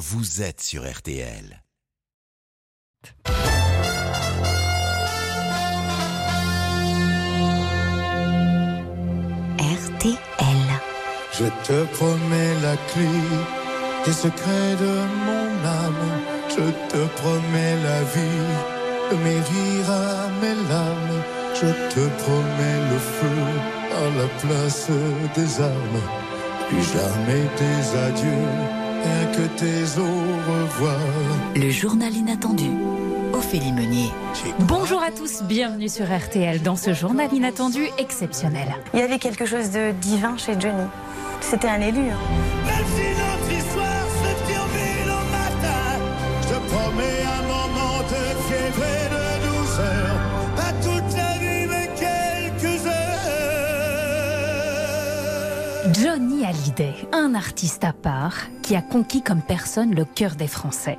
vous êtes sur RTL. RTL. Je te promets la clé des secrets de mon âme. Je te promets la vie de mes rires à mes larmes. Je te promets le feu à la place des armes. Plus jamais tes adieux, rien que tes au revoir. Le journal inattendu. Ophélie Meunier. Bonjour à tous, bienvenue sur RTL dans ce journal inattendu exceptionnel. Il y avait quelque chose de divin chez Johnny. C'était un élu. hein. Johnny Hallyday, un artiste à part qui a conquis comme personne le cœur des Français.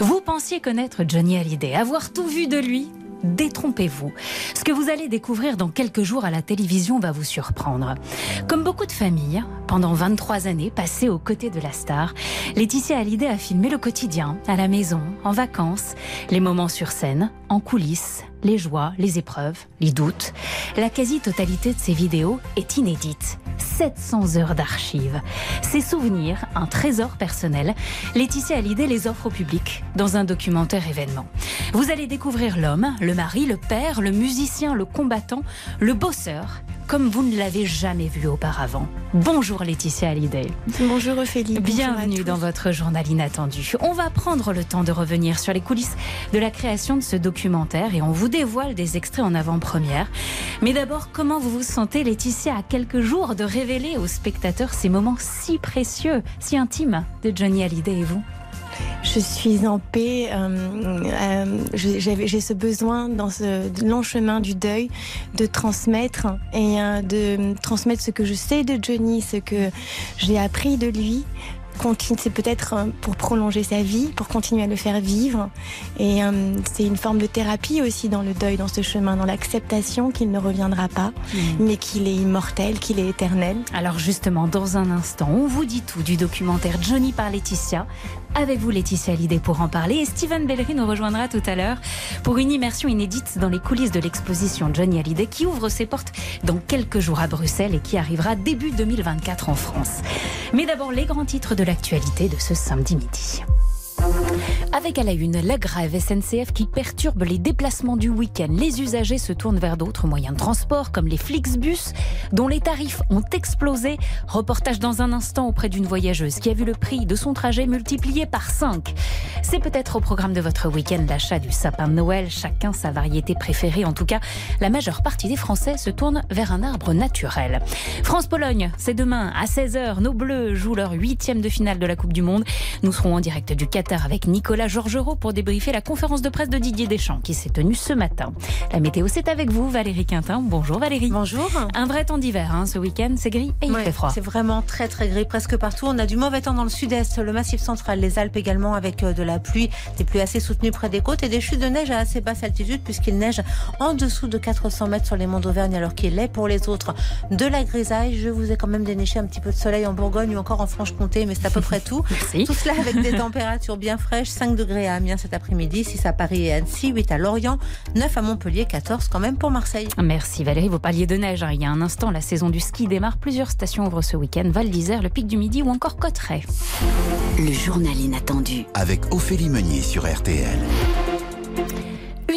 Vous pensiez connaître Johnny Hallyday, avoir tout vu de lui Détrompez-vous. Ce que vous allez découvrir dans quelques jours à la télévision va vous surprendre. Comme beaucoup de familles, pendant 23 années passées aux côtés de la star, Laetitia Hallyday a filmé le quotidien, à la maison, en vacances, les moments sur scène, en coulisses, les joies, les épreuves, les doutes. La quasi-totalité de ces vidéos est inédite. 700 heures d'archives. Ces souvenirs, un trésor personnel, Laetitia Hallyday les offre au public dans un documentaire événement. Vous allez découvrir l'homme, le mari, le père, le musicien, le combattant, le bosseur, comme vous ne l'avez jamais vu auparavant. Bonjour Laetitia Hallyday. Bonjour Ophélie. Bienvenue dans votre journal inattendu. On va prendre le temps de revenir sur les coulisses de la création de ce documentaire et on vous dévoile des extraits en avant-première. Mais d'abord, comment vous vous sentez, Laetitia, à quelques jours de révéler aux spectateurs ces moments si précieux, si intimes de Johnny Hallyday et vous? Je suis en paix. euh, euh, J'ai ce besoin dans ce long chemin du deuil de transmettre et euh, de transmettre ce que je sais de Johnny, ce que j'ai appris de lui. C'est peut-être pour prolonger sa vie, pour continuer à le faire vivre. Et c'est une forme de thérapie aussi dans le deuil, dans ce chemin, dans l'acceptation qu'il ne reviendra pas, mais qu'il est immortel, qu'il est éternel. Alors justement, dans un instant, on vous dit tout du documentaire Johnny par Laetitia. Avec vous, Laetitia Hallyday, pour en parler. Et Steven Bellery nous rejoindra tout à l'heure pour une immersion inédite dans les coulisses de l'exposition Johnny Hallyday qui ouvre ses portes dans quelques jours à Bruxelles et qui arrivera début 2024 en France. Mais d'abord, les grands titres de l'actualité de ce samedi midi. Avec à la une la grève SNCF qui perturbe les déplacements du week-end. Les usagers se tournent vers d'autres moyens de transport comme les Flixbus dont les tarifs ont explosé. Reportage dans un instant auprès d'une voyageuse qui a vu le prix de son trajet multiplié par 5. C'est peut-être au programme de votre week-end l'achat du sapin de Noël, chacun sa variété préférée. En tout cas, la majeure partie des Français se tournent vers un arbre naturel. France-Pologne, c'est demain à 16h. Nos Bleus jouent leur huitième de finale de la Coupe du Monde. Nous serons en direct du Qatar avec Nicolas Georgerot pour débriefer la conférence de presse de Didier Deschamps qui s'est tenue ce matin. La météo, c'est avec vous, Valérie Quintin. Bonjour Valérie. Bonjour. Un vrai temps d'hiver, hein, ce week-end, c'est gris et il Ouais, fait froid. C'est vraiment très très gris presque partout. On a du mauvais temps dans le sud-est, le massif central, les Alpes également avec euh, de la pluie, des pluies assez soutenues près des côtes et des chutes de neige à assez basse altitude puisqu'il neige en dessous de 400 mètres sur les monts d'Auvergne alors qu'il est pour les autres de la grisaille. Je vous ai quand même déniché un petit peu de soleil en Bourgogne ou encore en Franche-Comté mais c'est à peu près tout. Merci. Tout cela avec des températures bien fraîches, 5 degrés à Amiens cet après-midi, 6 à Paris et Annecy, 8 à Lorient, 9 à Montpellier, 14 quand même pour Marseille. Merci Valérie, vous parliez de neige. hein. Il y a un instant, la saison du ski démarre. Plusieurs stations ouvrent ce week-end. Val d'Isère, le Pic du Midi ou encore Cotteret. Le journal inattendu. Avec Ophélie Meunier sur RTL.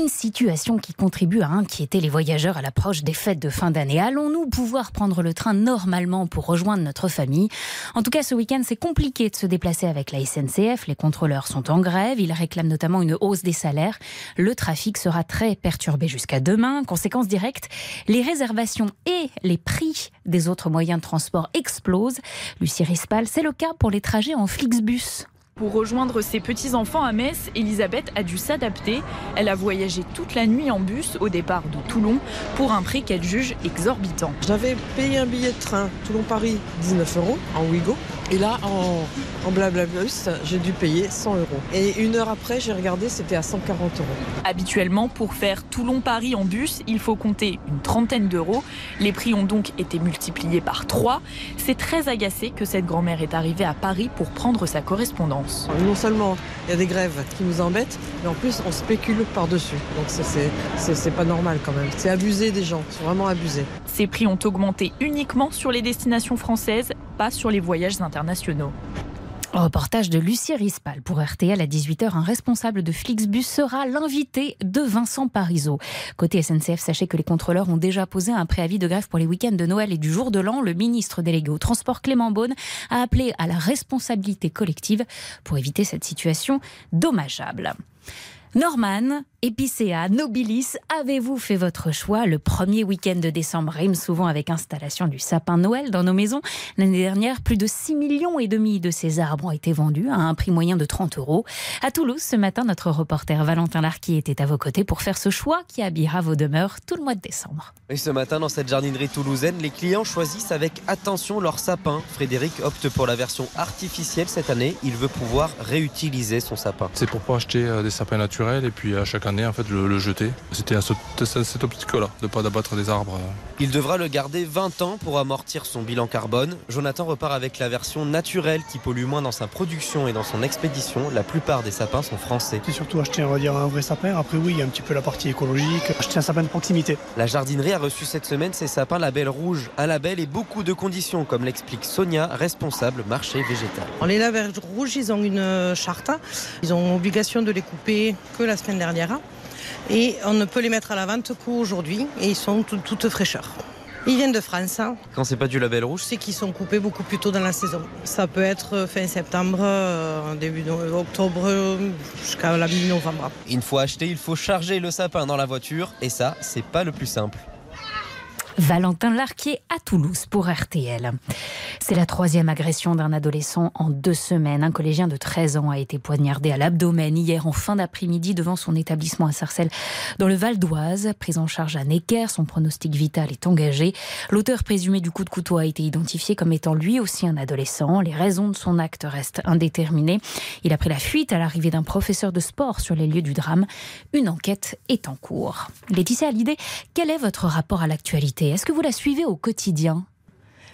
Une situation qui contribue à inquiéter les voyageurs à l'approche des fêtes de fin d'année. Allons-nous pouvoir prendre le train normalement pour rejoindre notre famille? En tout cas, ce week-end, c'est compliqué de se déplacer avec la SNCF. Les contrôleurs sont en grève. Ils réclament notamment une hausse des salaires. Le trafic sera très perturbé jusqu'à demain. Conséquence directe, les réservations et les prix des autres moyens de transport explosent. Lucie Rispal, c'est le cas pour les trajets en Flixbus. Pour rejoindre ses petits-enfants à Metz, Elisabeth a dû s'adapter. Elle a voyagé toute la nuit en bus au départ de Toulon pour un prix qu'elle juge exorbitant. J'avais payé un billet de train Toulon-Paris 19 euros en Ouigo Et là, en, en Blablabus, j'ai dû payer 100 euros. Et une heure après, j'ai regardé, c'était à 140 euros. Habituellement, pour faire Toulon-Paris en bus, il faut compter une trentaine d'euros. Les prix ont donc été multipliés par 3. C'est très agacé que cette grand-mère est arrivée à Paris pour prendre sa correspondance. Non seulement il y a des grèves qui nous embêtent, mais en plus on spécule par-dessus. Donc c'est pas normal quand même. C'est abusé des gens, c'est vraiment abusé. Ces prix ont augmenté uniquement sur les destinations françaises, pas sur les voyages internationaux. Reportage de Lucie Rispal pour RTL à 18h. Un responsable de Flixbus sera l'invité de Vincent Parisot. Côté SNCF, sachez que les contrôleurs ont déjà posé un préavis de grève pour les week-ends de Noël et du jour de l'an. Le ministre délégué au transport Clément Beaune a appelé à la responsabilité collective pour éviter cette situation dommageable. Norman, Épicéa, Nobilis, avez-vous fait votre choix Le premier week-end de décembre? Rime souvent avec installation du sapin Noël dans nos maisons. L'année dernière, plus de 6 millions et demi de ces arbres ont été vendus à un prix moyen de 30 euros. À Toulouse, ce matin, notre reporter Valentin Larquy était à vos côtés pour faire ce choix qui habillera vos demeures tout le mois de décembre. Et ce matin, dans cette jardinerie toulousaine, les clients choisissent avec attention leur sapin. Frédéric opte pour la version artificielle cette année. Il veut pouvoir réutiliser son sapin. C'est pour pas acheter euh, des sapins naturels et puis à chaque année en fait le, le jeter. C'était à ce- cette optique-là, de pas d'abattre des arbres. Il devra le garder 20 ans pour amortir son bilan carbone. Jonathan repart avec la version naturelle qui pollue moins dans sa production et dans son expédition. La plupart des sapins sont français. C'est surtout acheter on va dire, un vrai sapin. Après oui, il y a un petit peu la partie écologique. Acheter un sapin de proximité. La jardinerie a reçu cette semaine ses sapins label rouge, un label et beaucoup de conditions, comme l'explique Sonia, responsable marché végétal. Les labels rouges, ils ont une charte. Ils ont obligation de les couper que la semaine dernière. Et on ne peut les mettre à la vente qu'aujourd'hui. Et ils sont tout- toute fraîcheur. Ils viennent de France. hein. Quand c'est pas du label rouge, C'est qu'ils sont coupés beaucoup plus tôt dans la saison. Ça peut être fin septembre, euh, début no- octobre, euh, jusqu'à la mi-novembre. une fois acheté, il faut charger le sapin dans la voiture et ça, c'est pas le plus simple. Valentin Larquier à Toulouse pour RTL. C'est la troisième agression d'un adolescent en deux semaines. Un collégien de 13 ans a été poignardé à l'abdomen hier en fin d'après-midi devant son établissement à Sarcelles dans le Val d'Oise. Pris en charge à Necker, son pronostic vital est engagé. L'auteur présumé du coup de couteau a été identifié comme étant lui aussi un adolescent. Les raisons de son acte restent indéterminées. Il a pris la fuite à l'arrivée d'un professeur de sport sur les lieux du drame. Une enquête est en cours. Laetitia Hallyday, quel est votre rapport à l'actualité Est-ce que vous la suivez au quotidien?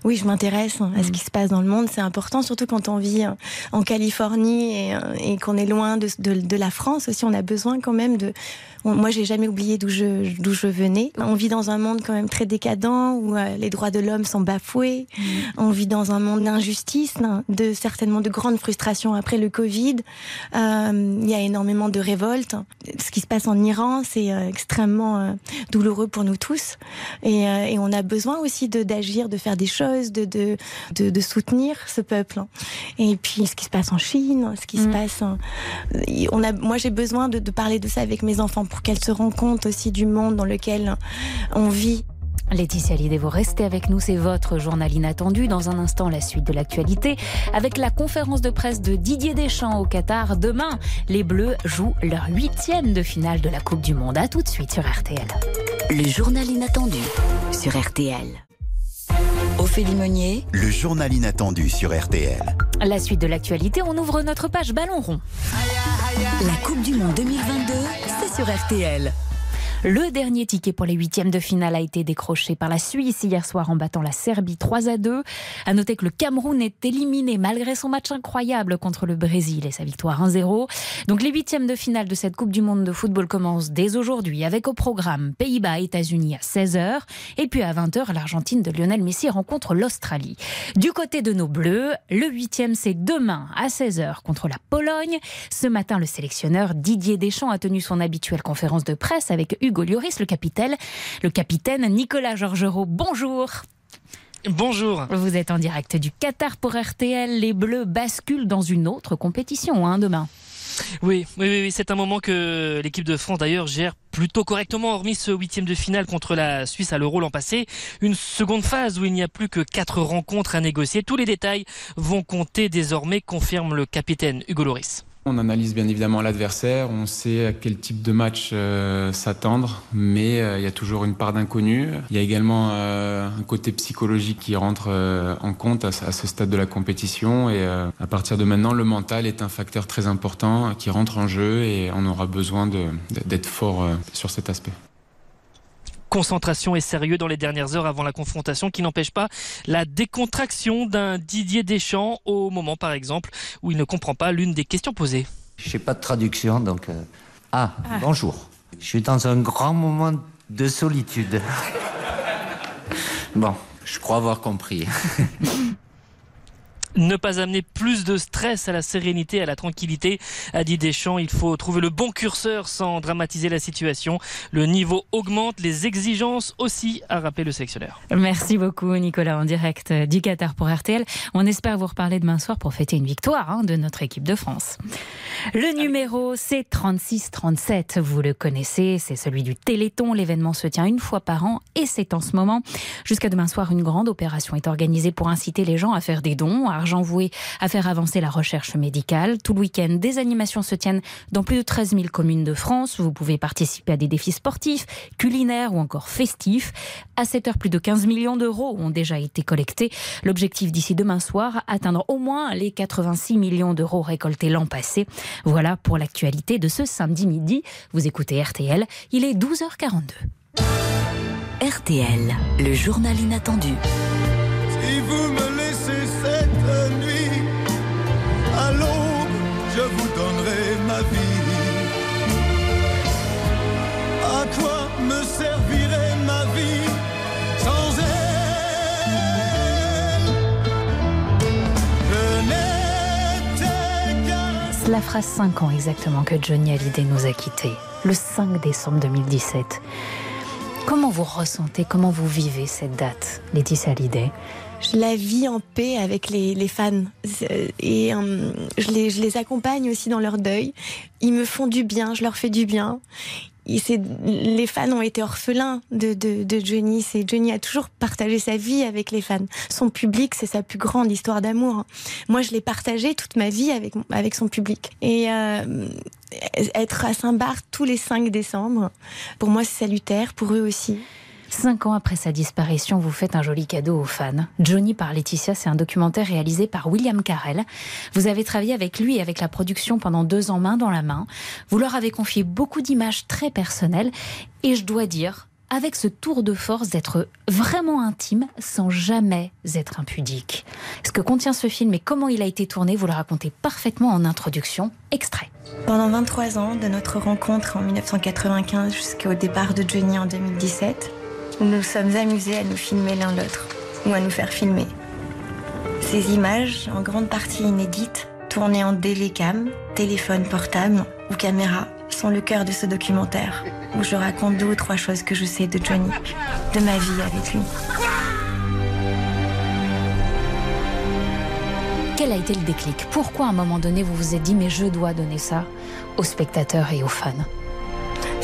Oui, je m'intéresse à ce qui se passe dans le monde. C'est important, surtout quand on vit euh, en Californie et, euh, et qu'on est loin de, de- de la France aussi. On a besoin quand même de. On- moi, j'ai jamais oublié d'où je, d'où je venais. On vit dans un monde quand même très décadent où euh, les droits de l'homme sont bafoués. On vit dans un monde d'injustice, hein, de certainement de grandes frustrations après le Covid. Euh, il y a énormément de révoltes. Ce qui se passe en Iran, c'est euh, extrêmement douloureux pour nous tous. Et, et on a besoin aussi de d'agir, de faire des choses, de, de, de, de soutenir ce peuple. Et puis ce qui se passe en Chine, ce qui se Mm. passe. en- On a, moi, j'ai besoin de, de parler de ça avec mes enfants pour qu'elles se rendent compte aussi du monde dans lequel on vit. Laetitia Hallyday, vous restez avec nous, c'est votre journal inattendu. Dans un instant, la suite de l'actualité avec la conférence de presse de Didier Deschamps au Qatar. Demain, les Bleus jouent leur huitième de finale de la Coupe du Monde. À tout de suite sur RTL. Le journal inattendu sur RTL. Ophélie Meunier, Le journal inattendu sur RTL. La suite de l'actualité, on ouvre notre page Ballon rond. la Coupe du Monde 2022, c'est sur RTL. Le dernier ticket pour les huitièmes de finale a été décroché par la Suisse hier soir en battant la Serbie 3 à 2. À noter que le Cameroun est éliminé malgré son match incroyable contre le Brésil et sa victoire 1-0. Donc les huitièmes de finale de cette Coupe du Monde de football commencent dès aujourd'hui avec au programme Pays-Bas, États-Unis à 16h. Et puis à 20h, l'Argentine de Lionel Messi rencontre l'Australie. Du côté de nos Bleus, le huitième c'est demain à 16h contre la Pologne. Ce matin, le sélectionneur Didier Deschamps a tenu son habituelle conférence de presse avec Hugo Lloris, le capitaine. Le capitaine Nicolas Georgerot, bonjour. Bonjour. Vous êtes en direct du Qatar pour RTL. Les Bleus basculent dans une autre compétition hein, demain. Oui, oui, oui, oui, c'est un moment que l'équipe de France d'ailleurs gère plutôt correctement, hormis ce huitième de finale contre la Suisse à l'Euro l'an passé. Une seconde phase où il n'y a plus que quatre rencontres à négocier. Tous les détails vont compter désormais, confirme le capitaine Hugo Loris. On analyse bien évidemment l'adversaire, on sait à quel type de match euh, s'attendre, mais euh, il y a toujours une part d'inconnu. Il y a également euh, un côté psychologique qui rentre en compte à, à, ce stade de la compétition et à partir de maintenant, le mental est un facteur très important qui rentre en jeu et on aura besoin d'être fort sur cet aspect concentration et sérieux dans les dernières heures avant la confrontation qui n'empêche pas la décontraction d'un Didier Deschamps au moment par exemple où il ne comprend pas l'une des questions posées. Je n'ai pas de traduction donc euh... ah, ah bonjour. Je suis dans un grand moment de solitude. bon, je crois avoir compris. ne pas amener plus de stress à la sérénité, à la tranquillité, a dit Deschamps. Il faut trouver le bon curseur sans dramatiser la situation. Le niveau augmente, les exigences aussi, a rappelé le sélectionneur. Merci beaucoup Nicolas en direct du Qatar pour RTL. On espère vous reparler demain soir pour fêter une victoire hein, de notre équipe de France. Le numéro c'est 36-37, vous le connaissez, c'est celui du Téléthon. L'événement se tient une fois par an et c'est en ce moment. Jusqu'à demain soir, une grande opération est organisée pour inciter les gens à faire des dons, à argent voué à faire avancer la recherche médicale. Tout le week-end, des animations se tiennent dans plus de 13 000 communes de France. Vous pouvez participer à des défis sportifs, culinaires ou encore festifs. À cette heure, plus de 15 millions d'euros ont déjà été collectés. L'objectif d'ici demain soir, atteindre au moins les 86 millions d'euros récoltés l'an passé. Voilà pour l'actualité de ce samedi midi. Vous écoutez RTL, il est 12h42. RTL, le journal inattendu. Si vous me laissez cette nuit, à je vous donnerai ma vie. À quoi me servirait ma vie sans elle? Je Cela fera 5 ans exactement que Johnny Hallyday nous a quittés, le 5 décembre 2017. Comment vous ressentez, comment vous vivez cette date, Laetitia Hallyday? Je la vis en paix avec les, les fans et euh, je, les, je les accompagne aussi dans leur deuil. Ils me font du bien, je leur fais du bien. Et les fans ont été orphelins de, de, de Johnny. C'est Johnny a toujours partagé sa vie avec les fans. Son public, c'est sa plus grande histoire d'amour. Moi, je l'ai partagé toute ma vie avec avec son public. Et euh, être à Saint-Barth tous les 5 décembre, pour moi, c'est salutaire. Pour eux aussi. Cinq ans après sa disparition, vous faites un joli cadeau aux fans. Johnny par Laetitia, c'est un documentaire réalisé par William Carell. Vous avez travaillé avec lui et avec la production pendant deux ans main dans la main. Vous leur avez confié beaucoup d'images très personnelles. Et je dois dire, avec ce tour de force d'être vraiment intime sans jamais être impudique. Ce que contient ce film et comment il a été tourné, vous le racontez parfaitement en introduction. Extrait. Pendant 23 ans, de notre rencontre en 1995 jusqu'au départ de Johnny en 2017, nous sommes amusés à nous filmer l'un l'autre, ou à nous faire filmer. Ces images, en grande partie inédites, tournées en délécam, téléphone portable ou caméra, sont le cœur de ce documentaire, où je raconte deux ou trois choses que je sais de Johnny, de ma vie avec lui. Quel a été le déclic? Pourquoi à un moment donné vous vous êtes dit mais je dois donner ça aux spectateurs et aux fans?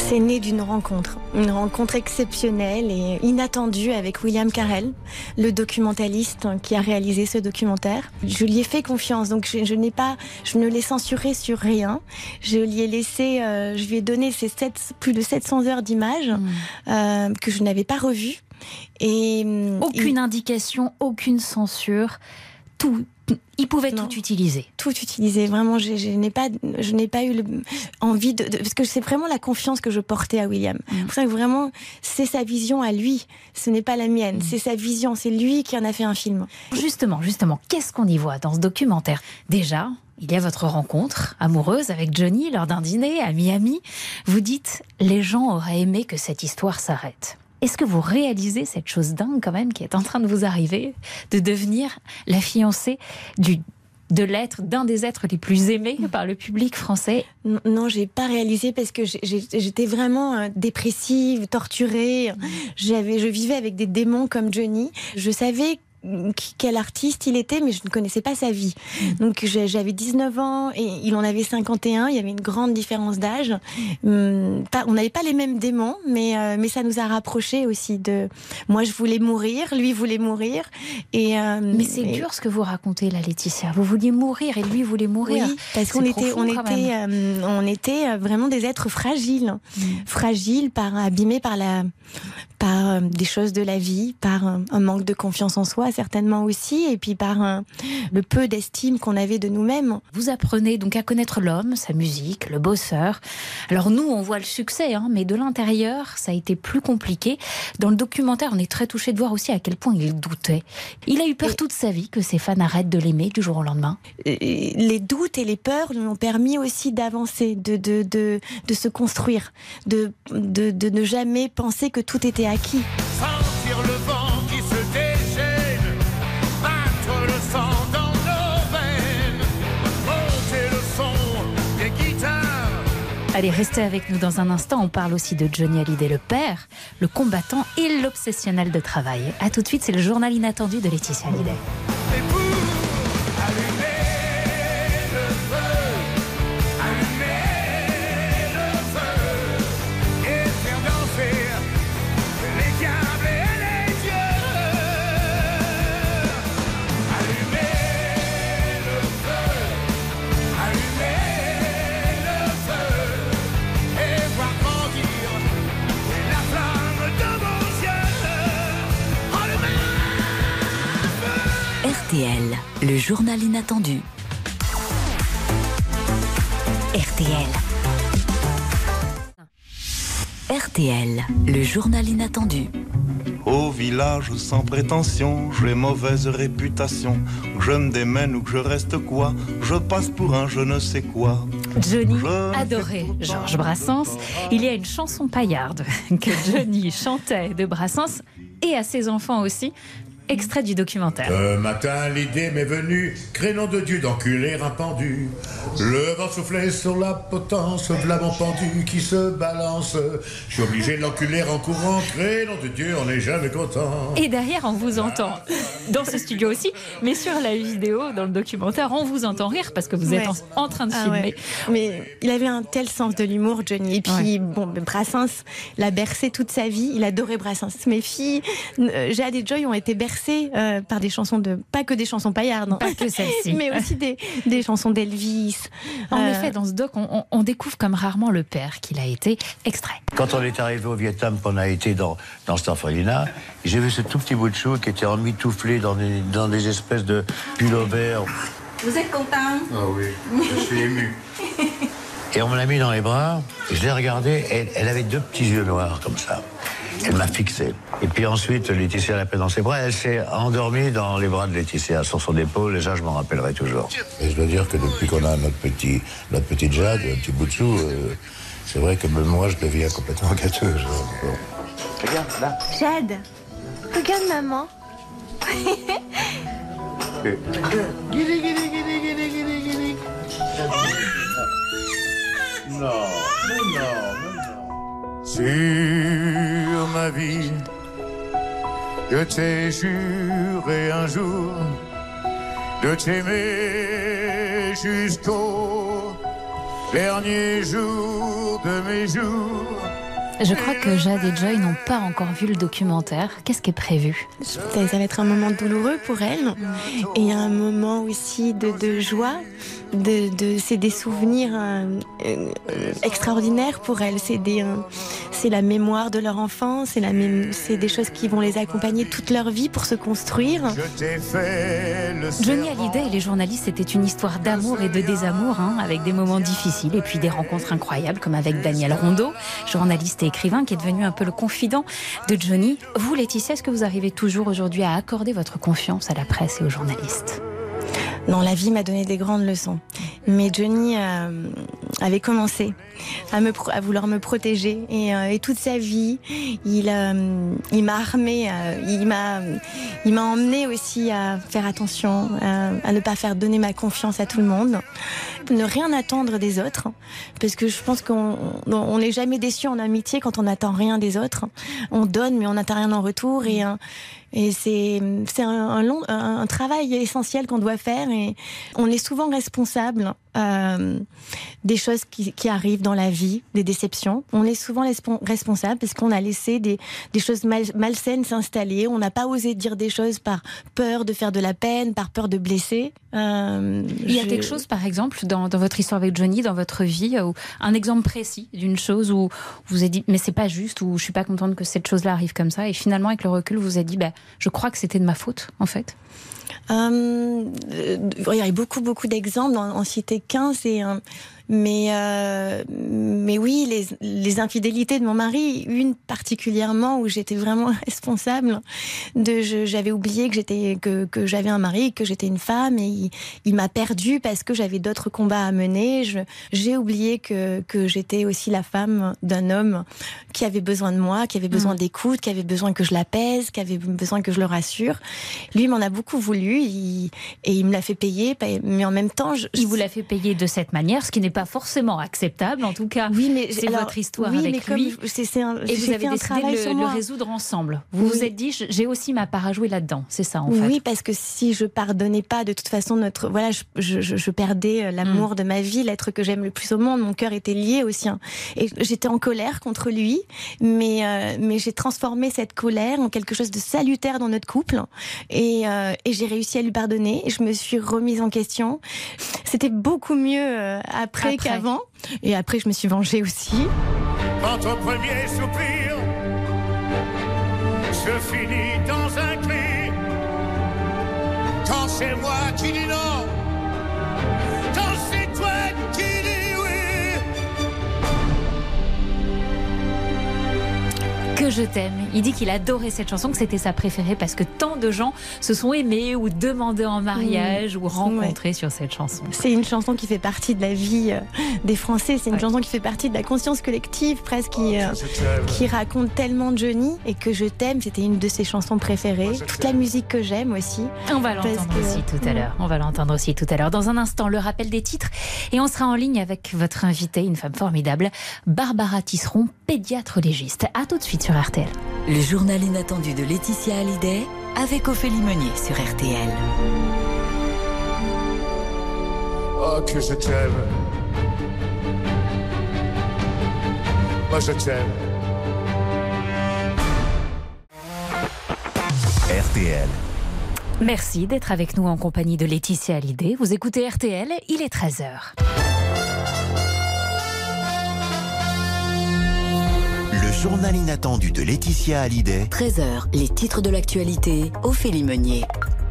C'est né d'une rencontre, une rencontre exceptionnelle et inattendue avec William Carell, le documentaliste qui a réalisé ce documentaire. Je lui ai fait confiance, donc je, je n'ai pas, je ne l'ai censuré sur rien. Je lui ai laissé, euh, je lui ai donné ces 7, plus de 700 heures d'images mmh. euh, que je n'avais pas revues. Et aucune et... indication, aucune censure, tout il pouvait non. tout utiliser. Tout utiliser. Vraiment, je, je n'ai pas, je n'ai pas eu le, envie de, de, parce que c'est vraiment la confiance que je portais à William. Mm. Pour ça que vraiment, c'est sa vision à lui. Ce n'est pas la mienne. Mm. C'est sa vision. C'est lui qui en a fait un film. Justement, justement, qu'est-ce qu'on y voit dans ce documentaire? Déjà, il y a votre rencontre amoureuse avec Johnny lors d'un dîner à Miami. Vous dites, les gens auraient aimé que cette histoire s'arrête. Est-ce que vous réalisez cette chose dingue quand même qui est en train de vous arriver, de devenir la fiancée du de l'être d'un des êtres les plus aimés par le public français? Non, j'ai pas réalisé parce que j'étais vraiment dépressive, torturée. J'avais, je vivais avec des démons comme Johnny. Je savais quel artiste il était, mais je ne connaissais pas sa vie. Donc j'avais 19 ans et il en avait 51. Il y avait une grande différence d'âge. Hum, on n'avait pas les mêmes démons, mais, euh, mais ça nous a rapprochés aussi. De moi, je voulais mourir, lui voulait mourir. Et euh, mais c'est dur ce que vous racontez là, Laetitia. Vous vouliez mourir et lui voulait mourir. Oui, parce qu'on était, on était, euh, on était vraiment des êtres fragiles, mm. fragiles par abîmés par la par euh, des choses de la vie, par un, manque de confiance en soi certainement aussi, et puis par le peu d'estime qu'on avait de nous-mêmes. Vous apprenez donc à connaître l'homme, sa musique, le bosseur. Alors nous, on voit le succès, hein, mais de l'intérieur, ça a été plus compliqué. Dans le documentaire, on est très touché de voir aussi à quel point il doutait. Il a eu peur toute sa vie que ses fans arrêtent de l'aimer du jour au lendemain. Les doutes et les peurs lui ont permis aussi d'avancer, de, de, de, de, se construire, de, de, de ne jamais penser que tout était acquis. Allez, restez avec nous dans un instant. On parle aussi de Johnny Hallyday, le père, le combattant et l'obsessionnel de travail. A tout de suite, c'est le journal inattendu de Laetitia Hallyday. Le journal inattendu. RTL. RTL, le journal inattendu. Au village sans prétention, j'ai mauvaise réputation. Je me démène ou que je reste quoi? Je passe pour un je ne sais quoi. Johnny adorait Georges Brassens. Il y a une chanson paillarde que Johnny chantait de Brassens et à ses enfants aussi. Extrait du documentaire. Ce matin, l'idée m'est venue, crénom de Dieu d'enculer un pendu. Le vent soufflait sur la potence, v'là mon pendu qui se balance. Je suis obligé de l'enculer en courant, crénom de Dieu, on n'est jamais content. Et derrière, on vous entend, dans ce studio aussi, mais sur la vidéo, dans le documentaire, on vous entend rire parce que vous êtes en, train de ah filmer. Mais il avait un tel sens de l'humour, Johnny. Et puis, bon, Brassens l'a bercé toute sa vie. Il adorait Brassens. Mes filles, euh, Jade et Joy ont été bercées euh, par des chansons de. Pas que des chansons paillardes, hein. pas que celles-ci. mais aussi des, des chansons d'Elvis. En euh, effet, dans ce doc, on, découvre comme rarement le père qu'il a été. Extrait. Quand on est arrivé au Vietnam, qu'on a été dans, dans cet orphelinat, j'ai vu ce tout petit bout de chou qui était emmitouflé dans des, dans des espèces de pullovers. Vous êtes content? Ah oui, je suis ému. Et on me l'a mis dans les bras, je l'ai regardé, et elle avait deux petits yeux noirs comme ça. Elle m'a fixé. Et puis ensuite, Laetitia l'a pris dans ses bras. Elle s'est endormie dans les bras de Laetitia, sur son épaule. Et ça, je m'en rappellerai toujours. Et je dois dire que depuis qu'on a notre, petit, notre petite Jade, un petit bout de chou, euh, c'est vrai que même moi, je deviens complètement gâteuse. Regarde, là. Jade, regarde maman. guili, guili, guili. Non, non, non sur ma vie. Je t'ai juré un jour de t'aimer jusqu'au dernier jour de mes jours. Je crois que Jade et Joy n'ont pas encore vu le documentaire. Qu'est-ce qui est prévu? Ça va être un moment douloureux pour elles et un moment aussi de, de joie de, c'est des souvenirs euh, euh, extraordinaires pour elles. C'est des, euh, c'est la mémoire de leur enfance, c'est la, c'est des choses qui vont les accompagner toute leur vie pour se construire. Johnny Hallyday et les journalistes, c'était une histoire d'amour et de désamour, hein, avec des moments difficiles et puis des rencontres incroyables, comme avec Daniel Rondeau, journaliste et écrivain, qui est devenu un peu le confident de Johnny. Vous, Laetitia, est-ce que vous arrivez toujours aujourd'hui à accorder votre confiance à la presse et aux journalistes? Non, la vie m'a donné des grandes leçons. Mais Johnny euh, avait commencé à, me, à vouloir me protéger. Et, euh, et toute sa vie, il, euh, il m'a armé, il m'a il m'a emmené aussi à faire attention, à ne pas faire donner ma confiance à tout le monde. Ne rien attendre des autres. Parce que je pense qu'on n'est jamais déçu en amitié quand on n'attend rien des autres. On donne, mais on n'attend rien en retour. Et, Et c'est un, un long un travail essentiel qu'on doit faire et on est souvent responsable euh, des choses qui, qui arrivent dans la vie, des déceptions. On est souvent responsable parce qu'on a laissé des, des choses mal, malsaines s'installer. On n'a pas osé dire des choses par peur de faire de la peine, par peur de blesser. Euh, Il y a je- quelque chose, par exemple, dans, dans votre histoire avec Johnny, dans votre vie, ou un exemple précis d'une chose où vous avez dit, mais c'est pas juste, ou je suis pas contente que cette chose-là arrive comme ça, et finalement, avec le recul, vous êtes dit, bah, je crois que c'était de ma faute, en fait? Euh, euh, il y a beaucoup, beaucoup d'exemples, en, en citer 15, et, mais, euh, mais oui, les, les infidélités de mon mari, une particulièrement où j'étais vraiment responsable. De, je- j'avais oublié que j'étais, que, que j'avais un mari, que j'étais une femme, et il, il m'a perdue parce que j'avais d'autres combats à mener. Je, j'ai oublié que, que j'étais aussi la femme d'un homme qui avait besoin de moi, qui avait besoin d'écoute, qui avait besoin que je l'apaise, qui avait besoin que je le rassure. Lui m'en a beaucoup voulu il- et il me l'a fait payer, mais en même temps, je, Il vous l'a fait payer de cette manière, ce qui n'est pas forcément acceptable, en tout cas. Oui, mais c'est votre histoire oui, avec mais comme lui. c'est- un- et vous avez décidé de le, le résoudre ensemble. Vous vous Oui. êtes dit, j'ai aussi ma part à jouer là-dedans. C'est ça, en fait. Oui, parce que si je pardonnais pas, de toute façon, notre voilà, je, je- je- je perdais euh, l'amour Mm. de ma vie, l'être que j'aime le plus au monde. Mon cœur était lié au sien, et j'étais en colère contre lui, mais euh, mais j'ai transformé cette colère en quelque chose de salutaire dans notre couple, et, euh, et j'ai réussi à lui pardonner. Je me suis remise en question. C'était beaucoup mieux euh, après, Après. qu'avant, et après je me suis vengée aussi. Quand au premier soupir se finit dans un cri, quand c'est moi qui dis non, je t'aime. Il dit qu'il adorait cette chanson, que c'était sa préférée parce que tant de gens se sont aimés ou demandés en mariage ou rencontrés sur cette chanson. C'est une chanson qui fait partie de la vie euh, des Français. C'est une chanson qui fait partie de la conscience collective, presque, qui, euh, qui raconte tellement Johnny. Et que je t'aime, c'était une de ses chansons préférées. Toute la musique que j'aime aussi. On va l'entendre que- aussi tout à l'heure. On va l'entendre aussi tout à l'heure. Dans un instant, le rappel des titres. Et on sera en ligne avec votre invitée, une femme formidable, Barbara Tisseron, pédiatre légiste. À tout de suite sur RTL. Le journal inattendu de Laetitia Hallyday avec Ophélie Meunier sur RTL. Oh, que je t'aime. Moi, je t'aime. RTL. Merci d'être avec nous en compagnie de Laetitia Hallyday. Vous écoutez RTL, il est 13h. Journal inattendu de Laetitia Hallyday. 13h, les titres de l'actualité, Ophélie Meunier.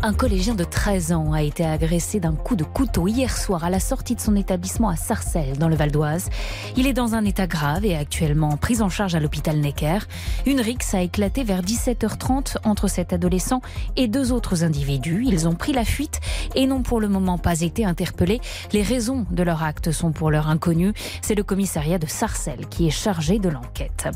Un collégien de 13 ans a été agressé d'un coup de couteau hier soir à la sortie de son établissement à Sarcelles, dans le Val d'Oise. Il est dans un état grave et actuellement pris en charge à l'hôpital Necker. Une rixe a éclaté vers 17h30 entre cet adolescent et deux autres individus. Ils ont pris la fuite et n'ont pour le moment pas été interpellés. Les raisons de leur acte sont pour l'heure inconnues. C'est le commissariat de Sarcelles qui est chargé de l'enquête.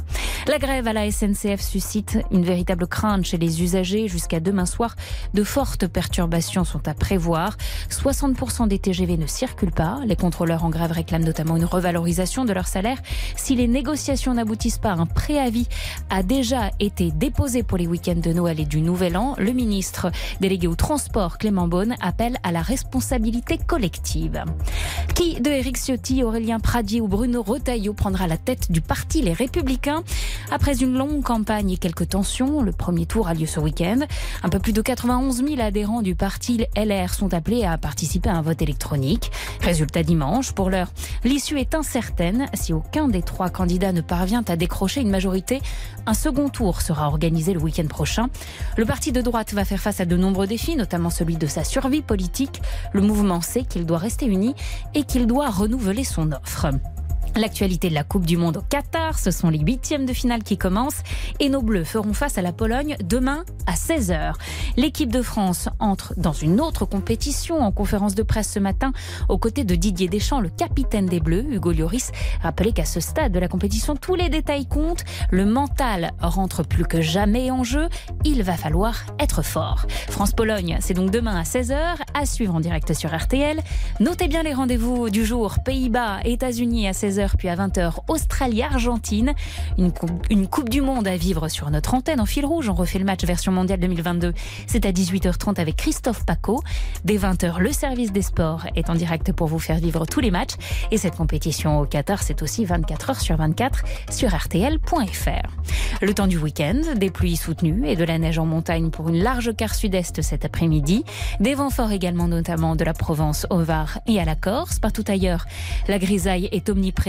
La grève à la SNCF suscite une véritable crainte chez les usagers. Jusqu'à demain soir, de fortes perturbations sont à prévoir. 60% des TGV ne circulent pas. Les contrôleurs en grève réclament notamment une revalorisation de leur salaire. Si les négociations n'aboutissent pas, un préavis a déjà été déposé pour les week-ends de Noël et du Nouvel An. Le ministre délégué au transport, Clément Beaune, appelle à la responsabilité collective. Qui de Éric Ciotti, Aurélien Pradier ou Bruno Retailleau prendra la tête du parti Les Républicains? Après une longue campagne et quelques tensions, le premier tour a lieu ce week-end. Un peu plus de 91 000 adhérents du parti LR sont appelés à participer à un vote électronique. Résultat dimanche. Pour l'heure, l'issue est incertaine. Si aucun des trois candidats ne parvient à décrocher une majorité, un second tour sera organisé le week-end prochain. Le parti de droite va faire face à de nombreux défis, notamment celui de sa survie politique. Le mouvement sait qu'il doit rester uni et qu'il doit renouveler son offre. L'actualité de la Coupe du Monde au Qatar, ce sont les huitièmes de finale qui commencent et nos Bleus feront face à la Pologne demain à 16h. L'équipe de France entre dans une autre compétition en conférence de presse ce matin aux côtés de Didier Deschamps, le capitaine des Bleus, Hugo Lloris, rappelait qu'à ce stade de la compétition, tous les détails comptent, le mental rentre plus que jamais en jeu, il va falloir être fort. France-Pologne, c'est donc demain à 16h, à suivre en direct sur RTL. Notez bien les rendez-vous du jour, Pays-Bas, États-Unis à 16h 19h, puis à 20h, Australie-Argentine. Une, une Coupe du Monde à vivre sur notre antenne en fil rouge. On refait le match version mondiale 2022. C'est à 18h30 avec Christophe Paco. Dès 20h, le service des sports est en direct pour vous faire vivre tous les matchs. Et cette compétition au Qatar, c'est aussi 24 h sur 24 sur RTL.fr. Le temps du week-end, des pluies soutenues et de la neige en montagne pour une large quart sud-est cet après-midi. Des vents forts également, notamment de la Provence au Var et à la Corse. Partout ailleurs, la grisaille est omniprésente,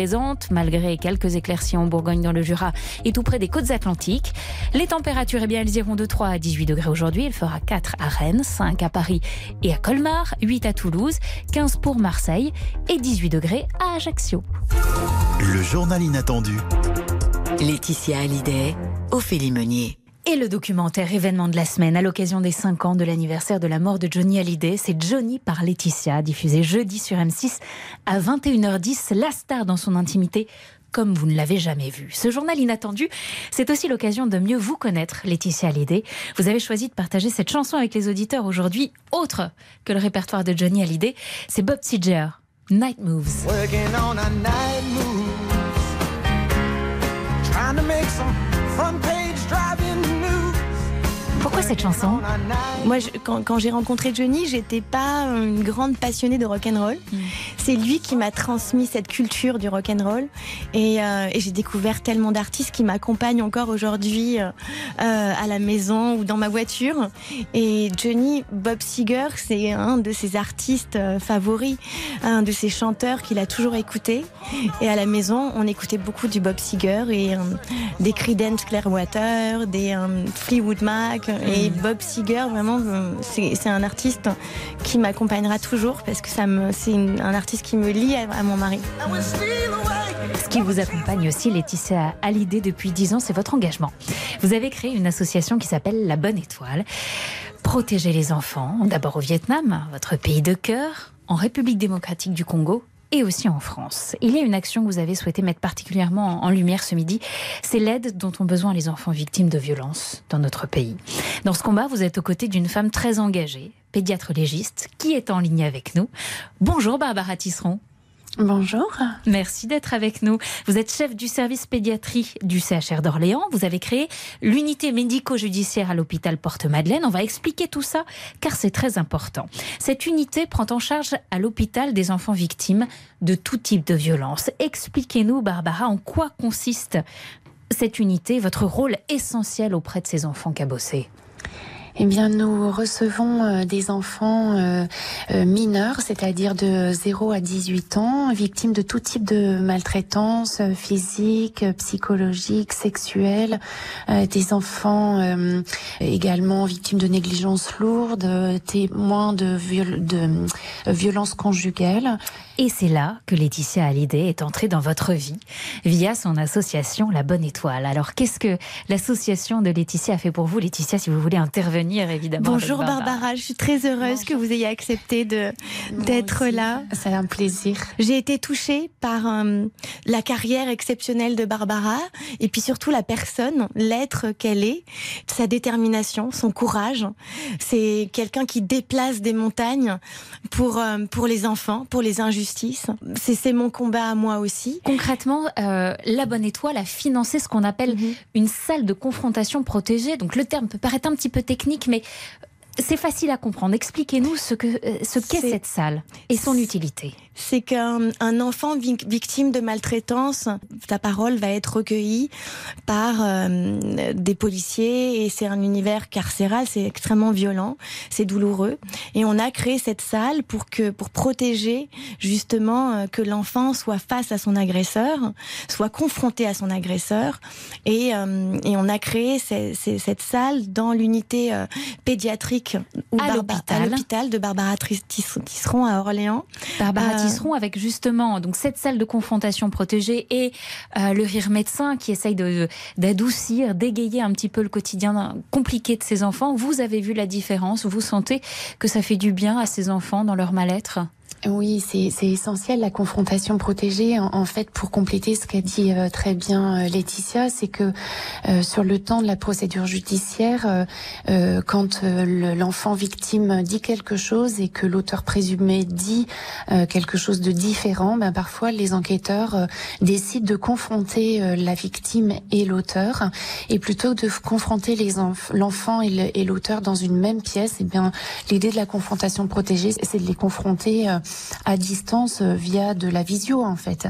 malgré quelques éclaircies en Bourgogne dans le Jura et tout près des côtes atlantiques. Les températures, eh bien, elles iront de 3 à 18 degrés aujourd'hui. Il fera 4 à Rennes, 5 à Paris et à Colmar, 8 à Toulouse, 15 pour Marseille et 18 degrés à Ajaccio. Le journal inattendu. Laetitia Hallyday, Ophélie Meunier. Et le documentaire événement de la semaine à l'occasion des 5 ans de l'anniversaire de la mort de Johnny Hallyday, c'est Johnny par Laetitia, diffusé jeudi sur M6 à 21h10, la star dans son intimité comme vous ne l'avez jamais vu. Ce journal inattendu, c'est aussi l'occasion de mieux vous connaître, Laetitia Hallyday. Vous avez choisi de partager cette chanson avec les auditeurs aujourd'hui, autre que le répertoire de Johnny Hallyday. C'est Bob Seger, Night Moves. Pourquoi cette chanson Moi, quand, j'ai rencontré Johnny, j'étais pas une grande passionnée de rock and roll. Mm. C'est lui qui m'a transmis cette culture du rock and roll, et, euh, j'ai découvert tellement d'artistes qui m'accompagnent encore aujourd'hui euh, euh, à la maison ou dans ma voiture. Et Johnny Bob Seger, c'est un de ses artistes favoris, un de ses chanteurs qu'il a toujours écouté. Et à la maison, on écoutait beaucoup du Bob Seger et des Creedence Clearwater, des Fleetwood Mac. Et Bob Seger, vraiment, c'est un artiste qui m'accompagnera toujours parce que c'est un artiste qui me lie à, mon mari. Ce qui vous accompagne aussi, Laetitia Hallyday, depuis 10 ans, c'est votre engagement. Vous avez créé une association qui s'appelle La Bonne Étoile. Protéger les enfants, d'abord au Vietnam, votre pays de cœur, en République démocratique du Congo et aussi en France. Il y a une action que vous avez souhaité mettre particulièrement en lumière ce midi, c'est l'aide dont ont besoin les enfants victimes de violences dans notre pays. Dans ce combat, vous êtes aux côtés d'une femme très engagée, pédiatre légiste, qui est en ligne avec nous. Bonjour Barbara Tisseron. Bonjour. Merci d'être avec nous. Vous êtes chef du service pédiatrie du CHR d'Orléans. Vous avez créé l'unité médico-judiciaire à l'hôpital Porte-Madeleine. On va expliquer tout ça car c'est très important. Cette unité prend en charge à l'hôpital des enfants victimes de tout type de violence. Expliquez-nous, Barbara, en quoi consiste cette unité, votre rôle essentiel auprès de ces enfants cabossés? Eh bien, nous recevons euh, des enfants euh, euh, mineurs, c'est-à-dire de 0 à 18 ans, victimes de tout type de maltraitance physique, psychologique, sexuelle, des enfants également victimes de négligence lourde, témoins de, de violences conjugales. Et c'est là que Laetitia Hallyday est entrée dans votre vie via son association La Bonne Étoile. Alors, qu'est-ce que l'association de Laetitia a fait pour vous? Laetitia, si vous voulez intervenir, évidemment. Bonjour Barbara. je suis très heureuse que vous ayez accepté d'être là. C'est un plaisir. J'ai été touchée par euh, la carrière exceptionnelle de Barbara et puis surtout la personne, l'être qu'elle est, sa détermination, son courage. C'est quelqu'un qui déplace des montagnes pour, euh, pour les enfants, pour les injustices c'est mon combat à moi aussi. Concrètement, euh, la Bonne Étoile a financé ce qu'on appelle mhm. une salle de confrontation protégée. Donc le terme peut paraître un petit peu technique, mais c'est facile à comprendre. Expliquez-nous ce que euh, ce qu'est cette salle et son utilité. C'est qu'un enfant victime de maltraitance, ta parole va être recueillie par euh, des policiers et c'est un univers carcéral, c'est extrêmement violent, c'est douloureux et on a créé cette salle pour que pour protéger justement euh, que l'enfant soit face à son agresseur, soit confronté à son agresseur et, et on a créé cette salle dans l'unité pédiatrique à l'hôpital de Barbara Tisseron à Orléans. Barbara euh, Tisseron avec justement donc cette salle de confrontation protégée et euh, le rire médecin qui essaye d'adoucir, d'égayer un petit peu le quotidien compliqué de ces enfants. Vous avez vu la différence? Vous sentez que ça fait du bien à ces enfants dans leur mal-être? Oui, c'est essentiel la confrontation protégée. En, fait, pour compléter ce qu'a dit euh, très bien euh, Laetitia, c'est que euh, sur le temps de la procédure judiciaire, quand l'enfant victime dit quelque chose et que l'auteur présumé dit quelque chose de différent, ben parfois les enquêteurs décident de confronter la victime et l'auteur, et plutôt que de confronter l'enfant et l'auteur dans une même pièce, et eh bien l'idée de la confrontation protégée, c'est de les confronter à distance euh, via de la visio en fait.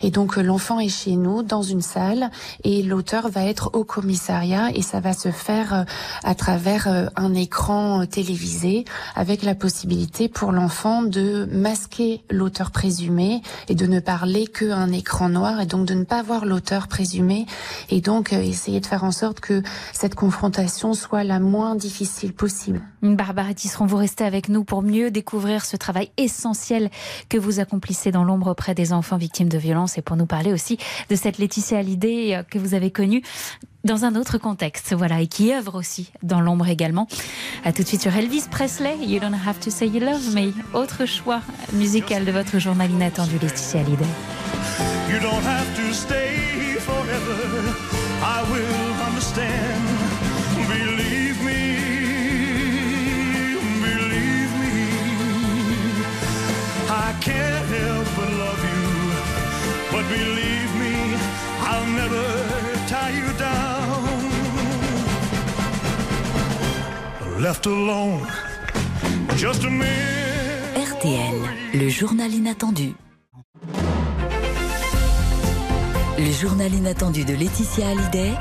Et donc euh, l'enfant est chez nous dans une salle et l'auteur va être au commissariat et ça va se faire euh, à travers un écran télévisé avec la possibilité pour l'enfant de masquer l'auteur présumé et de ne parler qu'un écran noir et donc de ne pas voir l'auteur présumé et donc essayer de faire en sorte que cette confrontation soit la moins difficile possible. Barbara Tisseron, vous restez avec nous pour mieux découvrir ce travail essentiel que vous accomplissez dans l'ombre auprès des enfants victimes de violences et pour nous parler aussi de cette Laetitia Hallyday euh, que vous avez connue dans un autre contexte, voilà, et qui œuvre aussi dans l'ombre également. À tout de suite sur Elvis Presley, You Don't Have to Say You Love Me. Autre choix musical de votre journal inattendu, Laetitia Hallyday. You don't have to stay forever. I will understand. Can't help but love you. But believe me, I'll never tie you down. Left alone, just a minute. RTL, le journal inattendu. Le journal inattendu de Laetitia Hallyday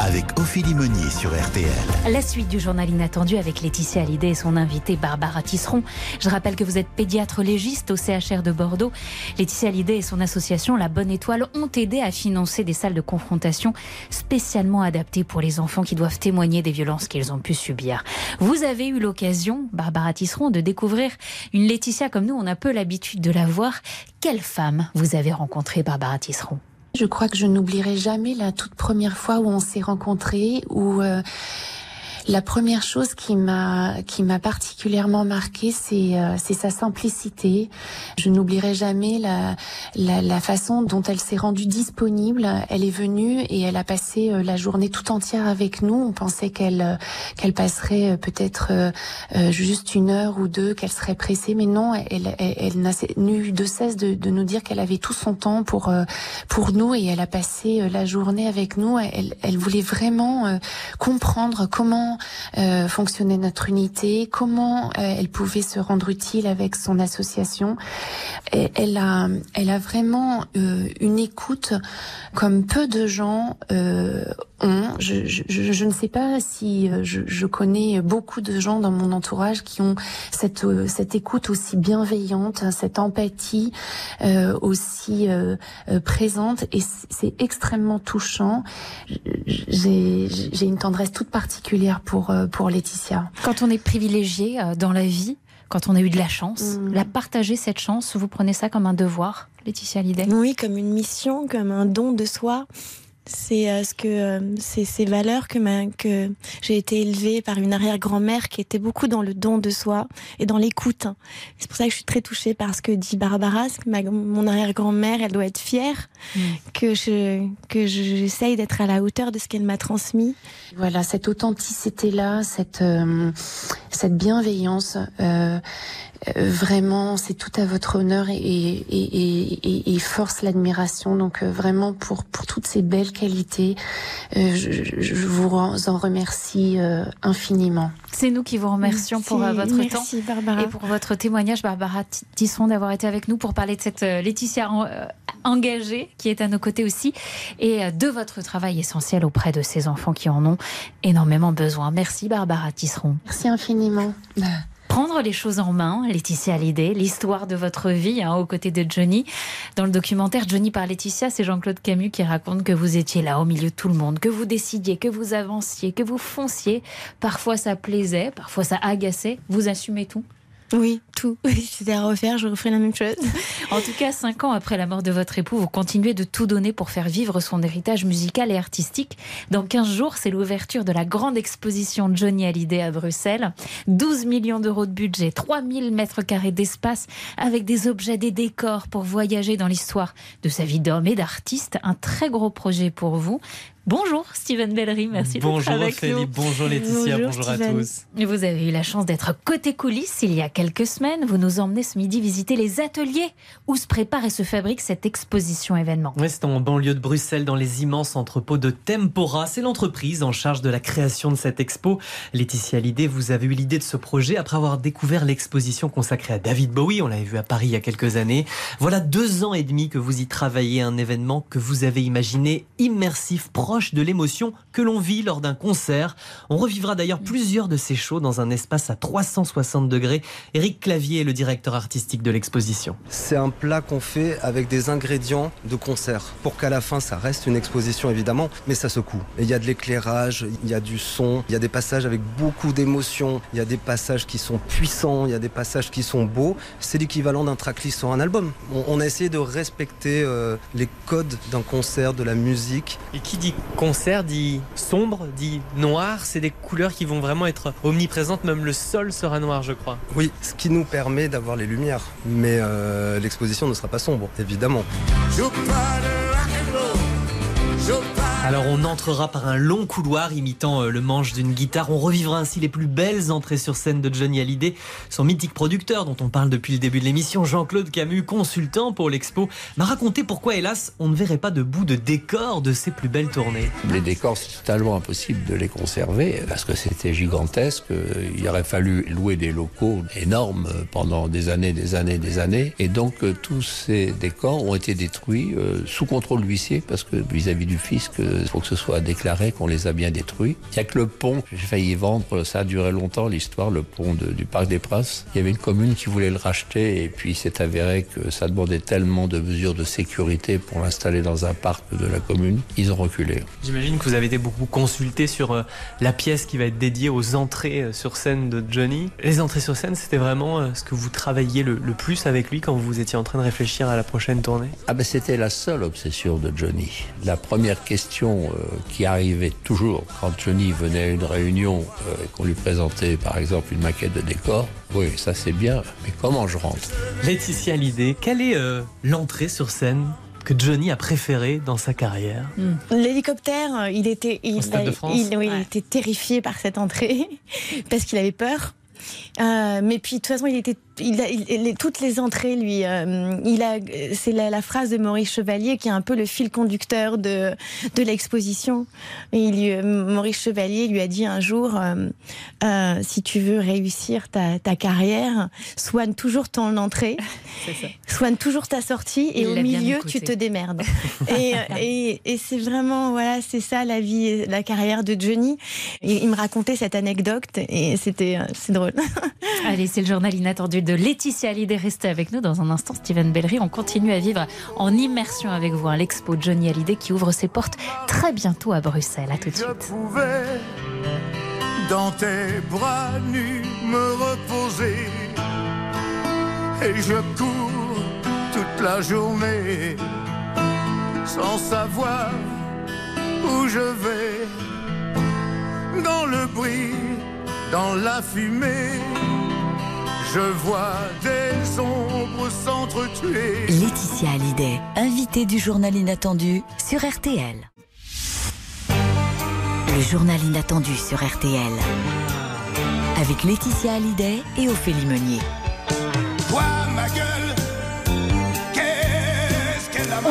avec Ophélie Meunier sur RTL. La suite du journal inattendu avec Laetitia Hallyday et son invitée Barbara Tisseron. Je rappelle que vous êtes pédiatre légiste au CHR de Bordeaux. Laetitia Hallyday et son association La Bonne Étoile ont aidé à financer des salles de confrontation spécialement adaptées pour les enfants qui doivent témoigner des violences qu'ils ont pu subir. Vous avez eu l'occasion, Barbara Tisseron, de découvrir une Laetitia comme nous, on a peu l'habitude de la voir. Quelle femme vous avez rencontrée, Barbara Tisseron? Je crois que je n'oublierai jamais la toute première fois où on s'est rencontrés, où euh, la première chose qui m'a qui m'a particulièrement marqué, c'est euh, c'est sa simplicité. Je n'oublierai jamais la, la, la façon dont elle s'est rendue disponible. Elle est venue et elle a passé euh, la journée tout entière avec nous. On pensait qu'elle euh, qu'elle passerait peut-être juste une heure ou deux, qu'elle serait pressée, mais non. Elle elle, elle n'a eu de cesse de, de nous dire qu'elle avait tout son temps pour pour nous et elle a passé la journée avec nous. Elle elle voulait vraiment comprendre comment euh, fonctionnait notre unité, comment euh, elle pouvait se rendre utile avec son association. Elle a, elle a vraiment euh, une écoute comme peu de gens ont. Je, ne sais pas si je, je, connais beaucoup de gens dans mon entourage qui ont cette, cette écoute aussi bienveillante, cette empathie aussi présente et c'est extrêmement touchant. J'ai une tendresse toute particulière pour, euh, pour Laetitia. Quand on est privilégié euh, dans la vie, quand on a eu de la chance, mm. la partager cette chance, vous prenez ça comme un devoir, Laetitia Lidé Oui, comme une mission, comme un don de soi. C'est euh, ce que euh, c'est ces valeurs que, que j'ai été élevée par une arrière-grand-mère qui était beaucoup dans le don de soi et dans l'écoute. C'est pour ça que je suis très touchée par ce que dit Barbara. Que mon arrière-grand-mère, elle doit être fière mm. que je que j'essaye d'être à la hauteur de ce qu'elle m'a transmis. Voilà, cette authenticité là, cette euh, cette bienveillance. Euh, vraiment, c'est tout à votre honneur et, et, et, et force l'admiration. Donc euh, vraiment pour pour toutes ces belles qualités, euh, je, je, vous en remercie infiniment. C'est nous qui vous remercions pour votre Merci, temps Barbara. et pour votre témoignage, Barbara Tisson, d'avoir été avec nous pour parler de cette Laetitia engagée qui est à nos côtés aussi et de votre travail essentiel auprès de ces enfants qui en ont énormément besoin. Merci Barbara Tisseron. Merci infiniment prendre les choses en main, Laetitia Hallyday, l'histoire de votre vie hein, aux côtés de Johnny. Dans le documentaire Johnny par Laetitia, c'est Jean-Claude Camus qui raconte que vous étiez là au milieu de tout le monde, que vous décidiez, que vous avanciez, que vous fonciez. Parfois ça plaisait, parfois ça agaçait. Vous assumez tout? Oui, tout. C'était à refaire, je referais la même chose. En tout cas, cinq ans après la mort de votre époux, vous continuez de tout donner pour faire vivre son héritage musical et artistique. Dans 15 jours, c'est l'ouverture de la grande exposition Johnny Hallyday à Bruxelles. 12 millions d'euros de budget, 3000 mètres carrés d'espace avec des objets, des décors pour voyager dans l'histoire de sa vie d'homme et d'artiste. Un très gros projet pour vous. Bonjour Steven Bellery, merci d'être Bonjour avec Ophélie, nous. bonjour Laetitia, bonjour, à Steven. tous. Vous avez eu la chance d'être côté coulisses il y a quelques semaines. Vous nous emmenez ce midi visiter les ateliers où se prépare et se fabrique cette exposition événement. Oui, c'est en banlieue de Bruxelles, dans les immenses entrepôts de Tempora. C'est l'entreprise en charge de la création de cette expo. Laetitia Hallyday, vous avez eu l'idée de ce projet après avoir découvert l'exposition consacrée à David Bowie. On l'avait vu à Paris il y a quelques années. Voilà deux ans et demi que vous y travaillez, un événement que vous avez imaginé immersif, proche de l'émotion que l'on vit lors d'un concert. On revivra d'ailleurs plusieurs de ces shows dans un espace à 360 degrés. Éric Clavier est le directeur artistique de l'exposition. C'est un plat qu'on fait avec des ingrédients de concert pour qu'à la fin ça reste une exposition évidemment, mais ça secoue. Et il y a de l'éclairage, il y a du son, il y a des passages avec beaucoup d'émotions, il y a des passages qui sont puissants, il y a des passages qui sont beaux. C'est l'équivalent d'un tracklist sur un album. On, on a essayé de respecter euh, les codes d'un concert, de la musique. Et qui dit concert dit sombre, dit noir. C'est des couleurs qui vont vraiment être omniprésentes. Même le sol sera noir, je crois. Oui, ce qui nous permet d'avoir les lumières. Mais euh, l'exposition ne sera pas sombre, évidemment. Alors on entrera par un long couloir imitant euh, le manche d'une guitare. On revivra ainsi les plus belles entrées sur scène de Johnny Hallyday, son mythique producteur dont on parle depuis le début de l'émission, Jean-Claude Camus, consultant pour l'expo, m'a raconté pourquoi hélas on ne verrait pas de bout de décor de ses plus belles tournées. Les décors, c'est totalement impossible de les conserver parce que c'était gigantesque. Il aurait fallu louer des locaux énormes pendant des années, des années, des années. Et donc, euh, tous ces décors ont été détruits euh, sous contrôle d'huissier parce que vis-à-vis du fisc, euh, il faut que ce soit déclaré qu'on les a bien détruits. Il n'y a que le pont, j'ai failli vendre, ça a duré longtemps l'histoire, le pont de- du Parc des Princes. Il y avait une commune qui voulait le racheter et puis il s'est avéré que ça demandait tellement de mesures de sécurité pour l'installer dans un parc de la commune, ils ont reculé. J'imagine que vous avez été beaucoup consulté sur euh, la pièce qui va être dédiée aux entrées euh, sur scène de Johnny. Les entrées sur scène, c'était vraiment euh, ce que vous travailliez le, le plus avec lui quand vous étiez en train de réfléchir à la prochaine tournée? Ah ben c'était la seule obsession de Johnny. La première question euh, qui arrivait toujours quand Johnny venait à une réunion euh, et qu'on lui présentait par exemple une maquette de décor, oui ça c'est bien, mais comment je rentre? Laetitia Hallyday, quelle est euh, l'entrée sur scène que Johnny a préférée dans sa carrière? L'hélicoptère, euh, il était, il, oui, était terrifié par cette entrée parce qu'il avait peur. Euh, mais puis de toute façon, il était, il a, il- les- toutes les entrées, lui, euh, il a, c'est la, la phrase de Maurice Chevalier qui est un peu le fil conducteur de de l'exposition. Et il lui- euh, Maurice Chevalier lui a dit un jour, euh, euh, si tu veux réussir ta, ta carrière, soigne toujours ton entrée, soigne toujours ta sortie, et Il au milieu, tu te démerdes. et, et, et c'est vraiment, voilà, c'est ça la vie, la carrière de Johnny. Il me racontait cette anecdote et c'était, c'est drôle. Allez, c'est le journal inattendu de Laetitia Hallyday. Restez avec nous dans un instant, Steven Bellery. On continue à vivre en immersion avec vous à l'expo Johnny Hallyday qui ouvre ses portes très bientôt à Bruxelles. À tout de Je suite. pouvais dans tes bras nus me reposer et je cours toute la journée sans savoir où je vais dans le bruit, dans la fumée. Je vois des ombres s'entretuer. Laetitia Hallyday, invitée du journal inattendu sur RTL. Le journal inattendu sur RTL. Avec Laetitia Hallyday et Ophélie Meunier. Ma gueule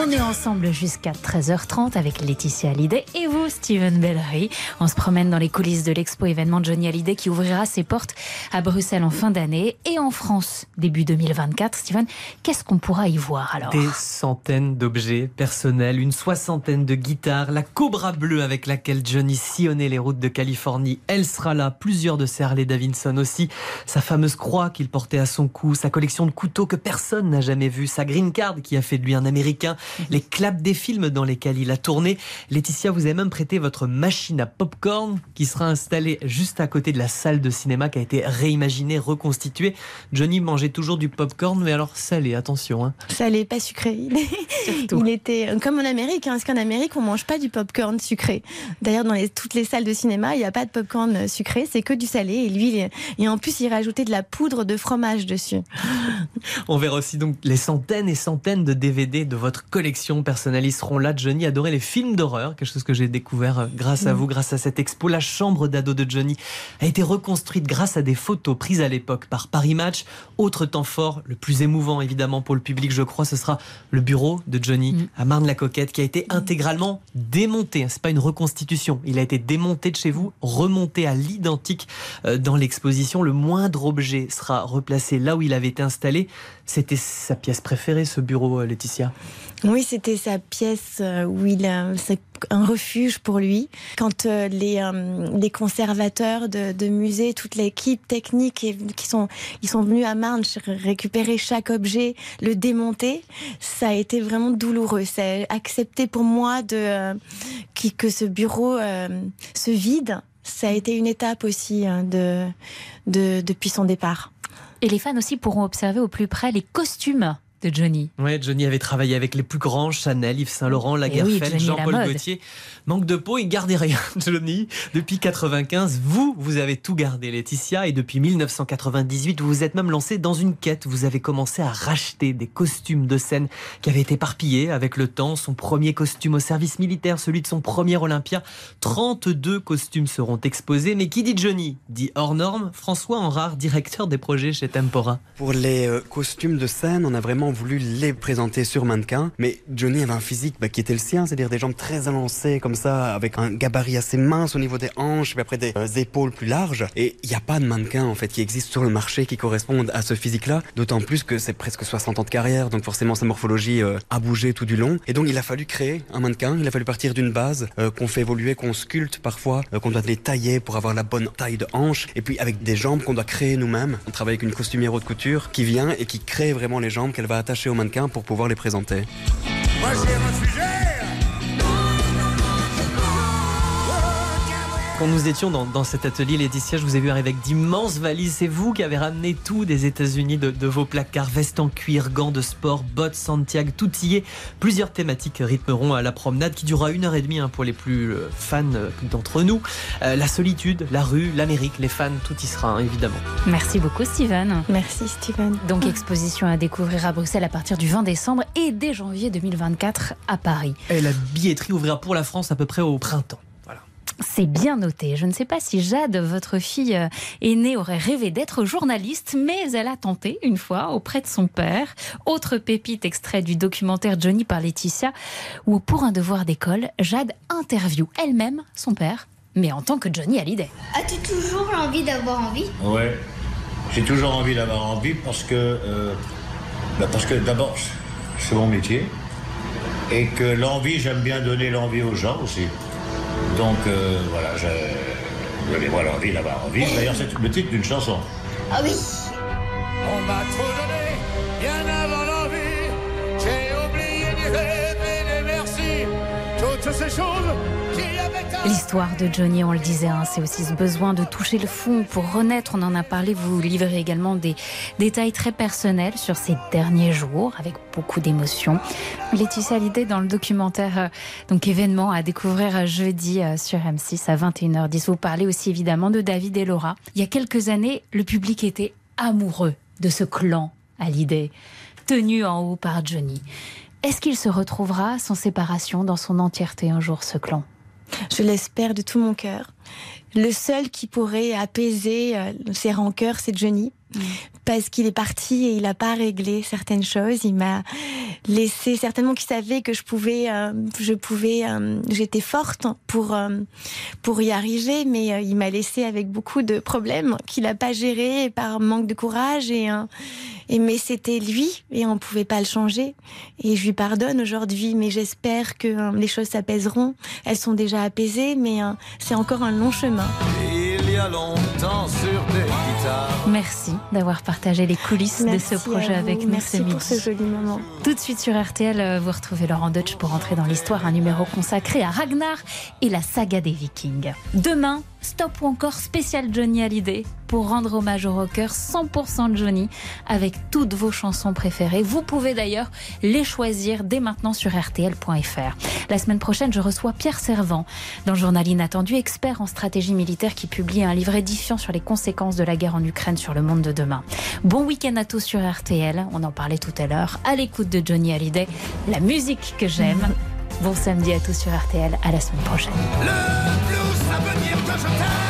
On est ensemble jusqu'à 13h30 avec Laetitia Hallyday et vous, Steven Bellery. On se promène dans les coulisses de l'expo événement Johnny Hallyday qui ouvrira ses portes à Bruxelles en fin d'année et en France début 2024. Steven, qu'est-ce qu'on pourra y voir alors? Des centaines d'objets personnels, une soixantaine de guitares, la Cobra bleue avec laquelle Johnny sillonnait les routes de Californie, elle sera là, plusieurs de ses Harley Davidson aussi, sa fameuse croix qu'il portait à son cou, sa collection de couteaux que personne n'a jamais vue, sa green card qui a fait de lui un Américain, les claps des films dans lesquels il a tourné. Laetitia, vous avez même prêté votre machine à popcorn qui sera installée juste à côté de la salle de cinéma qui a été réimaginée, reconstituée. Johnny mangeait toujours du popcorn, mais alors salé, attention. Hein. Salé, pas sucré. Il, était comme en Amérique, hein, parce qu'en Amérique, on mange pas du popcorn sucré. D'ailleurs, dans les, toutes les salles de cinéma, il n'y a pas de popcorn sucré, c'est que du salé. Et lui, et en plus, il rajoutait de la poudre de fromage dessus. On verra aussi donc les centaines et centaines de DVD de votre collection seront là. Johnny adorait les films d'horreur, quelque chose que j'ai découvert euh, grâce à mm. vous, grâce à cette expo. La chambre d'ado de Johnny a été reconstruite grâce à des photos prises à l'époque par Paris Match. Autre temps fort, le plus émouvant évidemment pour le public, je crois, ce sera le bureau de Johnny mm. à Marne-la-Coquette qui a été intégralement démonté. C'est pas une reconstitution, il a été démonté de chez vous, remonté à l'identique euh, dans l'exposition. Le moindre objet sera replacé là où il avait été installé. C'était sa pièce préférée, ce bureau, euh, Laetitia Oui, c'était sa pièce euh, où il a un refuge pour lui. Quand euh, les, les conservateurs de, de musées, toute l'équipe technique qui sont, ils sont venus à Marne récupérer chaque objet, le démonter, ça a été vraiment douloureux. C'est accepté pour moi de, que ce bureau se vide. Ça a été une étape aussi hein, de, de, depuis son départ. Et les fans aussi pourront observer au plus près les costumes de Johnny. Ouais, Johnny avait travaillé avec les plus grands, Chanel, Yves Saint Laurent, eh Lagerfeld, Jean-Paul Gaultier. Manque de peau, il gardait rien, Johnny. Depuis 95, vous, vous avez tout gardé, Laetitia, et depuis 1998, vous vous êtes même lancé dans une quête. Vous avez commencé à racheter des costumes de scène qui avaient été éparpillés avec le temps. Son premier costume au service militaire, celui de son premier Olympia. 32 costumes seront exposés. Mais qui dit Johnny dit hors norme. François Enrard, directeur des projets chez Tempora. Pour les euh, costumes de scène, on a vraiment voulu les présenter sur mannequin. Mais Johnny avait un physique bah, qui était le sien, c'est-à-dire des jambes très avancées comme ça, avec un gabarit assez mince au niveau des hanches, puis après des euh, épaules plus larges. Et il n'y a pas de mannequin en fait qui existe sur le marché qui correspondent à ce physique-là. D'autant plus que c'est presque 60 ans de carrière, donc forcément sa morphologie euh, a bougé tout du long. Et donc il a fallu créer un mannequin. Il a fallu partir d'une base euh, qu'on fait évoluer, qu'on sculpte parfois, qu'on doit les tailler pour avoir la bonne taille de hanche. Et puis avec des jambes qu'on doit créer nous-mêmes. On travaille avec une costumière haute couture qui vient et qui crée vraiment les jambes qu'elle va attacher au mannequin pour pouvoir les présenter. Quand nous étions dans, cet atelier, Laetitia, je vous ai vu arriver avec d'immenses valises. C'est vous qui avez ramené tout des États-Unis de, vos placards, vestes en cuir, gants de sport, bottes Santiago, tout y est. Plusieurs thématiques rythmeront à la promenade qui durera une heure et demie hein, pour les plus euh, fans euh, d'entre nous. Euh, la solitude, la rue, l'Amérique, les fans, tout y sera hein, évidemment. Merci beaucoup, Steven. Merci, Steven. Donc, exposition à découvrir à Bruxelles à partir du 20 décembre et dès janvier 2024 à Paris. Et la billetterie ouvrira pour la France à peu près au printemps. C'est bien noté. Je ne sais pas si Jade, votre fille euh, aînée, aurait rêvé d'être journaliste, mais elle a tenté une fois auprès de son père. Autre pépite extrait du documentaire Johnny par Laetitia, où pour un devoir d'école, Jade interview elle-même son père, mais en tant que Johnny Hallyday. As-tu toujours envie d'avoir envie? Ouais, j'ai toujours envie d'avoir envie parce que, euh, bah parce que d'abord, c'est mon métier et que l'envie, j'aime bien donner l'envie aux gens aussi. Donc euh, voilà, je, les voilà envie d'avoir envie. D'ailleurs, c'est le titre d'une chanson. Ah oui. On m'a trop donné, bien avant L'histoire de Johnny, on le disait, hein, c'est aussi ce besoin de toucher le fond pour renaître. On en a parlé. Vous livrez également des détails très personnels sur ces derniers jours, avec beaucoup d'émotions. Laetitia Hallyday, dans le documentaire, euh, donc événement à découvrir euh, jeudi euh, sur M6 à 21h10. Vous parlez aussi évidemment de David et Laura. Il y a quelques années, le public était amoureux de ce clan Hallyday, tenu en haut par Johnny. Est-ce qu'il se retrouvera sans séparation dans son entièreté un jour, ce clan? Je l'espère de tout mon cœur. Le seul qui pourrait apaiser euh, ses rancœurs, c'est Johnny. Mm. Parce qu'il est parti et il n'a pas réglé certaines choses. Il m'a laissé certainement qu'il savait que je pouvais, euh, je pouvais, euh, j'étais forte pour pour y arriver, mais il m'a laissé avec beaucoup de problèmes qu'il n'a pas géré par manque de courage et mais c'était lui et on pouvait pas le changer. Et je lui pardonne aujourd'hui, mais j'espère que les choses s'apaiseront. Elles sont déjà apaisées, mais c'est encore un long chemin. Il y a longtemps sur des. Merci d'avoir partagé les coulisses Merci de ce projet avec nous Merci pour ce joli moment. Tout de suite sur RTL, euh, vous retrouvez Laurent Deutsch pour entrer dans l'histoire, un numéro consacré à Ragnar et la saga des Vikings. Demain, stop ou encore spécial Johnny Hallyday pour rendre hommage au rocker 100% Johnny avec toutes vos chansons préférées. Vous pouvez d'ailleurs les choisir dès maintenant sur RTL.fr. La semaine prochaine, je reçois Pierre Servant dans le journal Inattendu, expert en stratégie militaire qui publie un livre édifiant sur les conséquences de la guerre en Ukraine sur le monde de demain. Bon week-end à tous sur RTL, on en parlait tout à l'heure, à l'écoute de Johnny Hallyday, la musique que j'aime. Bon samedi à tous sur RTL, à la semaine prochaine. Ça veut dire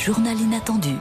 journal inattendu.